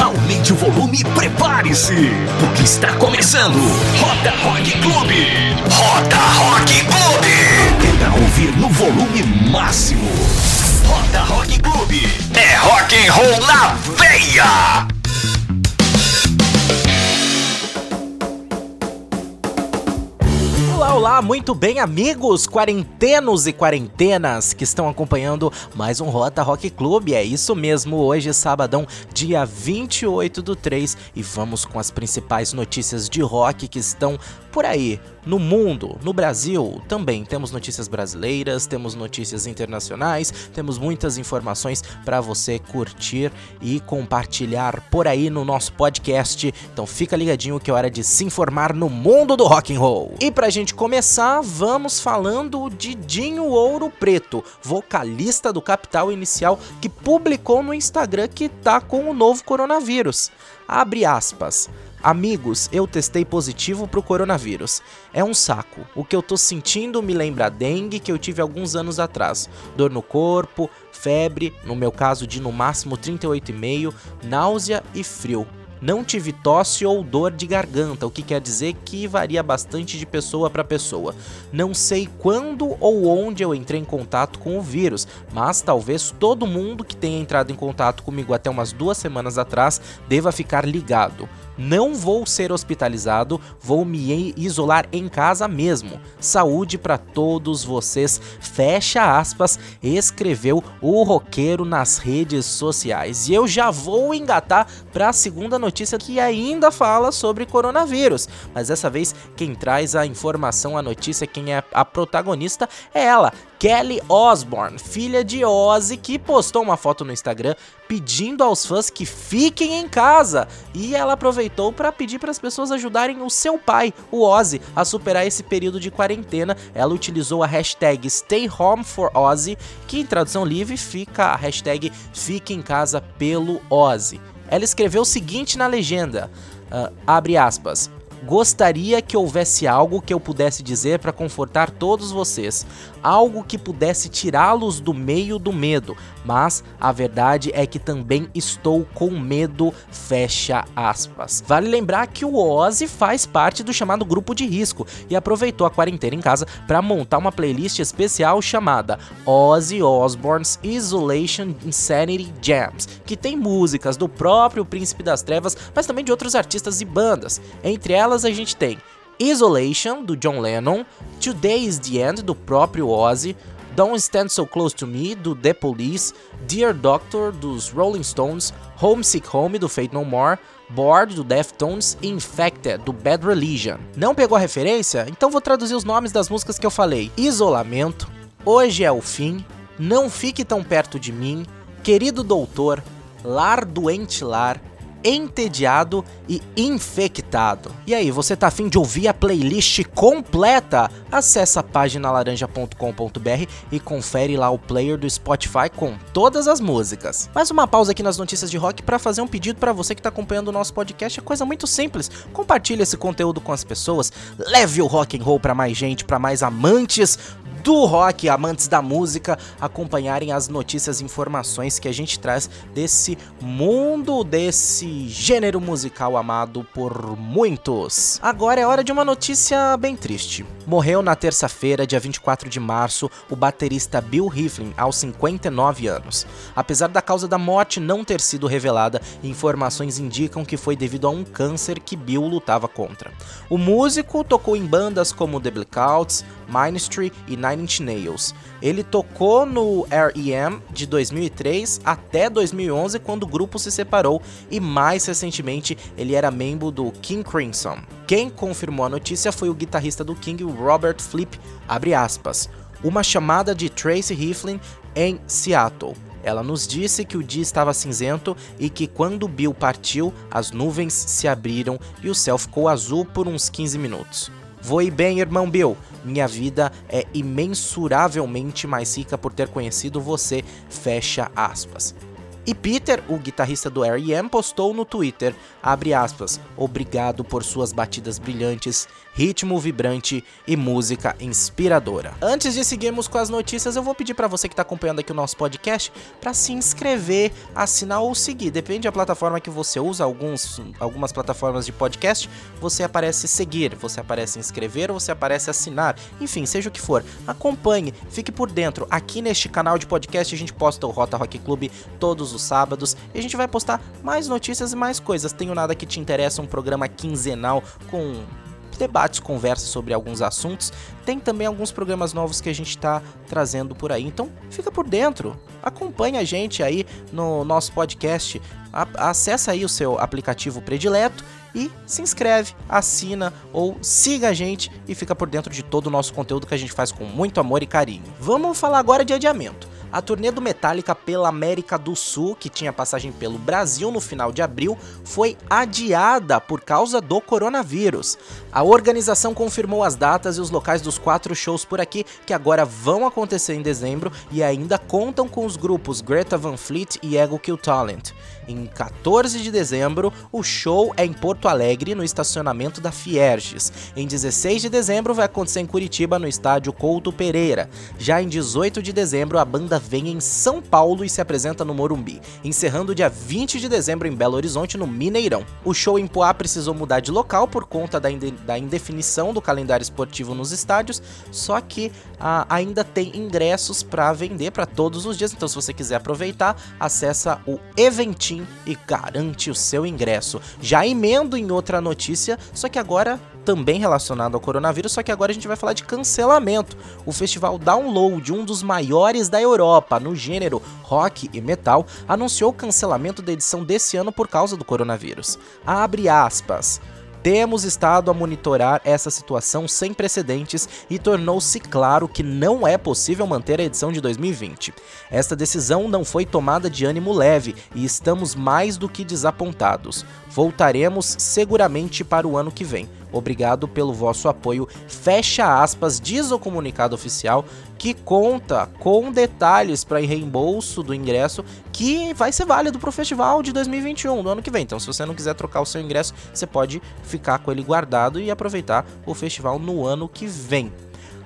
Aumente o volume e prepare-se, porque está começando Roda Rock Clube. Roda Rock Clube. Pra ouvir no volume máximo. Roda Rock Clube. É rock and roll na veia. Olá, muito bem, amigos, quarentenos e quarentenas que estão acompanhando mais um Rota Rock Clube. É isso mesmo, hoje, sabadão, dia 28 do 3, e vamos com as principais notícias de rock que estão por aí, no mundo, no Brasil. Também temos notícias brasileiras, temos notícias internacionais, temos muitas informações para você curtir e compartilhar por aí no nosso podcast. Então fica ligadinho que é hora de se informar no mundo do rock and roll. E pra gente começar, vamos falando de Dinho Ouro Preto, vocalista do Capital Inicial, que publicou no Instagram que tá com o novo coronavírus. Abre aspas. Amigos, eu testei positivo pro coronavírus. É um saco. O que eu tô sentindo me lembra a dengue que eu tive alguns anos atrás. Dor no corpo, febre, no meu caso de no máximo 38,5, náusea e frio. Não tive tosse ou dor de garganta, o que quer dizer que varia bastante de pessoa para pessoa. Não sei quando ou onde eu entrei em contato com o vírus, mas talvez todo mundo que tenha entrado em contato comigo até umas duas semanas atrás deva ficar ligado. Não vou ser hospitalizado, vou me isolar em casa mesmo. Saúde para todos vocês. Fecha aspas, escreveu o roqueiro nas redes sociais. E eu já vou engatar para a segunda notícia que ainda fala sobre coronavírus. Mas dessa vez quem traz a informação, a notícia, quem é a protagonista é ela, Kelly Osbourne, filha de Ozzy, que postou uma foto no Instagram pedindo aos fãs que fiquem em casa. E ela aproveitou para pedir para as pessoas ajudarem o seu pai, o Ozzy, a superar esse período de quarentena. Ela utilizou a hashtag StayHomeForOzzy, que em tradução livre fica a hashtag Fique em Casa pelo Ozzy. Ela escreveu o seguinte na legenda, uh, abre aspas, Gostaria que houvesse algo que eu pudesse dizer para confortar todos vocês, algo que pudesse tirá-los do meio do medo, mas a verdade é que também estou com medo, fecha aspas. Vale lembrar que o Ozzy faz parte do chamado grupo de risco e aproveitou a quarentena em casa para montar uma playlist especial chamada Ozzy Osbourne's Isolation Insanity Jams, que tem músicas do próprio Príncipe das Trevas, mas também de outros artistas e bandas. Entre elas a gente tem Isolation, do John Lennon, Today is the End, do próprio Ozzy, Don't Stand So Close to Me, do The Police, Dear Doctor, dos Rolling Stones, Homesick Home, do Fate No More, Bored, do Deftones e Infected, do Bad Religion. Não pegou a referência? Então vou traduzir os nomes das músicas que eu falei. Isolamento, Hoje é o Fim, Não Fique Tão Perto de Mim, Querido Doutor, Lar Doente Lar, entediado e infectado. E aí, você tá afim de ouvir a playlist completa? Acesse a página laranja.com.br e confere lá o player do Spotify com todas as músicas. Mais uma pausa aqui nas notícias de rock para fazer um pedido para você que tá acompanhando o nosso podcast. É coisa muito simples. Compartilhe esse conteúdo com as pessoas, leve o rock and roll para mais gente, para mais amantes do rock, amantes da música, acompanharem as notícias e informações que a gente traz desse mundo, desse gênero musical amado por muitos. Agora é hora de uma notícia bem triste. Morreu na terça-feira, dia 24 de março, o baterista Bill Riflin, aos 59 anos. Apesar da causa da morte não ter sido revelada, informações indicam que foi devido a um câncer que Bill lutava contra. O músico tocou em bandas como The Blackouts, Ministry e Nine Inch Nails. Ele tocou no R.E.M. de 2003 até 2011, quando o grupo se separou, e mais recentemente ele era membro do King Crimson. Quem confirmou a notícia foi o guitarrista do King, Robert Flip, aspas, uma chamada de Tracy Riflin em Seattle. Ela nos disse que o dia estava cinzento e que quando Bill partiu, as nuvens se abriram e o céu ficou azul por uns 15 minutos. Voe bem, irmão Bill. Minha vida é imensuravelmente mais rica por ter conhecido você. Fecha aspas. E Peter, o guitarrista do R.E.M., postou no Twitter, aspas, obrigado por suas batidas brilhantes, ritmo vibrante e música inspiradora. Antes de seguirmos com as notícias, eu vou pedir para você que está acompanhando aqui o nosso podcast para se inscrever, assinar ou seguir, depende da plataforma que você usa, alguns, algumas plataformas de podcast, você aparece seguir, você aparece inscrever ou você aparece assinar, enfim, seja o que for. Acompanhe, fique por dentro. Aqui neste canal de podcast a gente posta o Rota Rock Club todos todos os sábados e a gente vai postar mais notícias e mais coisas. Tenho nada que te interessa, um programa quinzenal com debates, conversas sobre alguns assuntos. Tem também alguns programas novos que a gente está trazendo por aí. Então fica por dentro, acompanha a gente aí no nosso podcast, acessa aí o seu aplicativo predileto e se inscreve, assina ou siga a gente e fica por dentro de todo o nosso conteúdo que a gente faz com muito amor e carinho. Vamos falar agora de adiamento. A turnê do Metallica pela América do Sul, que tinha passagem pelo Brasil no final de abril, foi adiada por causa do coronavírus. A organização confirmou as datas e os locais dos quatro shows por aqui, que agora vão acontecer em dezembro e ainda contam com os grupos Greta Van Fleet e Ego Kill Talent. Em 14 de dezembro, o show é em Porto Alegre, no estacionamento da Fierges. Em 16 de dezembro, vai acontecer em Curitiba, no estádio Couto Pereira. Já em 18 de dezembro, a banda vem em São Paulo e se apresenta no Morumbi, encerrando dia 20 de dezembro em Belo Horizonte, no Mineirão. O show em Poá precisou mudar de local por conta da, da indefinição do calendário esportivo nos estádios, só que ah, ainda tem ingressos para vender para todos os dias, então se você quiser aproveitar, acessa o Eventinho e garante o seu ingresso. Já emendo em outra notícia, só que agora também relacionado ao coronavírus, só que agora a gente vai falar de cancelamento. O festival Download, um dos maiores da Europa no gênero rock e metal, anunciou o cancelamento da edição desse ano por causa do coronavírus. Abre aspas. Temos estado a monitorar essa situação sem precedentes e tornou-se claro que não é possível manter a edição de 2020. Esta decisão não foi tomada de ânimo leve e estamos mais do que desapontados. Voltaremos seguramente para o ano que vem. Obrigado pelo vosso apoio. Fecha aspas, diz o comunicado oficial que conta com detalhes para reembolso do ingresso que vai ser válido para o festival de 2021, do ano que vem. Então, se você não quiser trocar o seu ingresso, você pode ficar com ele guardado e aproveitar o festival no ano que vem.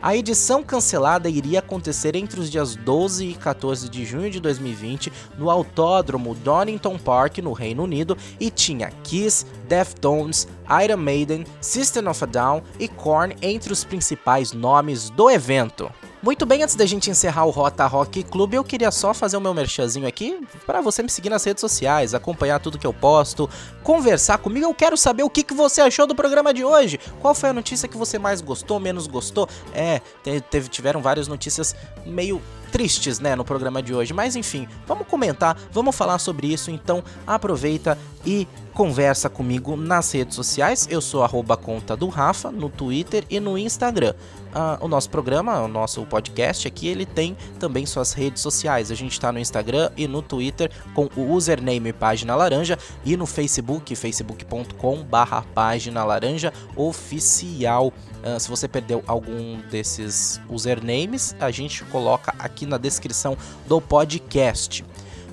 A edição cancelada iria acontecer entre os dias 12 e 14 de junho de 2020 no Autódromo Donington Park, no Reino Unido, e tinha Kiss, Deftones, Iron Maiden, System of a Down e Korn entre os principais nomes do evento. Muito bem, antes da gente encerrar o Rota Rock Clube, eu queria só fazer o meu merchanzinho aqui para você me seguir nas redes sociais, acompanhar tudo que eu posto, conversar comigo. Eu quero saber o que, que você achou do programa de hoje. Qual foi a notícia que você mais gostou, menos gostou? É, teve, tiveram várias notícias meio tristes, né, no programa de hoje. Mas enfim, vamos comentar, vamos falar sobre isso. Então aproveita e conversa comigo nas redes sociais. Eu sou arroba conta do Rafa no Twitter e no Instagram. Uh, o nosso programa, o nosso podcast aqui, ele tem também suas redes sociais. A gente está no Instagram e no Twitter com o username Página Laranja e no Facebook, facebook.com barra Página Laranja Oficial. Uh, se você perdeu algum desses usernames, a gente coloca aqui na descrição do podcast.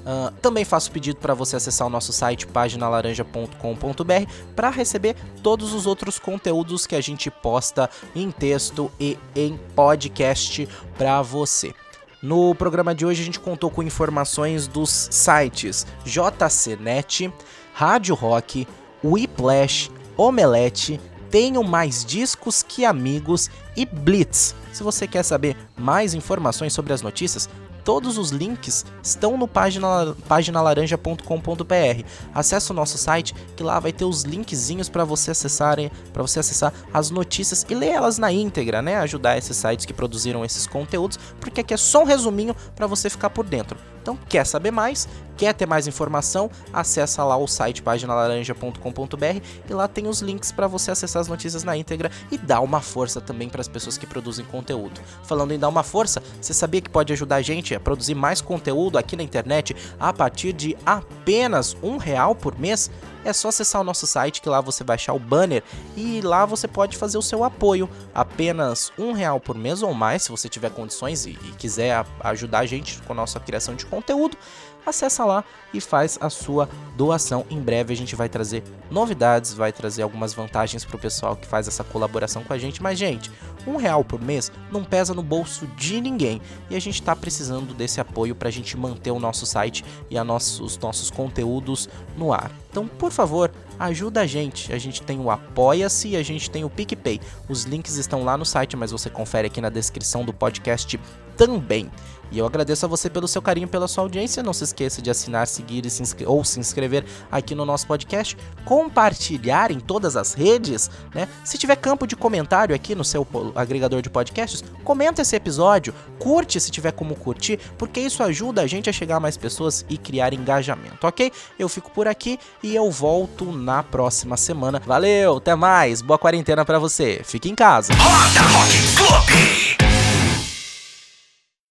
Uh, também faço pedido para você acessar o nosso site paginalaranja.com.br para receber todos os outros conteúdos que a gente posta em texto e em podcast para você. No programa de hoje a gente contou com informações dos sites JCNet, Rádio Rock, Whiplash, Omelete, Tenho Mais Discos Que Amigos e Blitz. Se você quer saber mais informações sobre as notícias, Todos os links estão no página, paginalaranja.com.br. Acesse o nosso site que lá vai ter os linkzinhos para você acessarem, para você acessar as notícias e ler elas na íntegra, né? Ajudar esses sites que produziram esses conteúdos, porque aqui é só um resuminho para você ficar por dentro. Então, quer saber mais? Quer ter mais informação? Acessa lá o site paginalaranja.com.br e lá tem os links para você acessar as notícias na íntegra e dar uma força também para as pessoas que produzem conteúdo. Falando em dar uma força, você sabia que pode ajudar a gente a produzir mais conteúdo aqui na internet a partir de apenas um real por mês? é só acessar o nosso site que lá você vai achar o banner e lá você pode fazer o seu apoio. Apenas um real por mês ou mais, se você tiver condições e, e quiser ajudar a gente com a nossa criação de conteúdo. Acessa lá e faz a sua doação. Em breve a gente vai trazer novidades, vai trazer algumas vantagens para o pessoal que faz essa colaboração com a gente. Mas, gente, um real por mês não pesa no bolso de ninguém e a gente está precisando desse apoio para a gente manter o nosso site e a nossos, os nossos conteúdos no ar. Então, por favor, ajuda a gente. A gente tem o Apoia-se e a gente tem o PicPay. Os links estão lá no site, mas você confere aqui na descrição do podcast também. E eu agradeço a você pelo seu carinho, pela sua audiência. Não se esqueça de assinar, seguir se ou se inscrever aqui no nosso podcast, compartilhar em todas as redes, né? Se tiver campo de comentário aqui no seu agregador de podcasts, comenta esse episódio, curte se tiver como curtir, porque isso ajuda a gente a chegar a mais pessoas e criar engajamento, ok? Eu fico por aqui e eu volto na próxima semana. Valeu, até mais, boa quarentena para você. Fique em casa. Roda Rock Clube.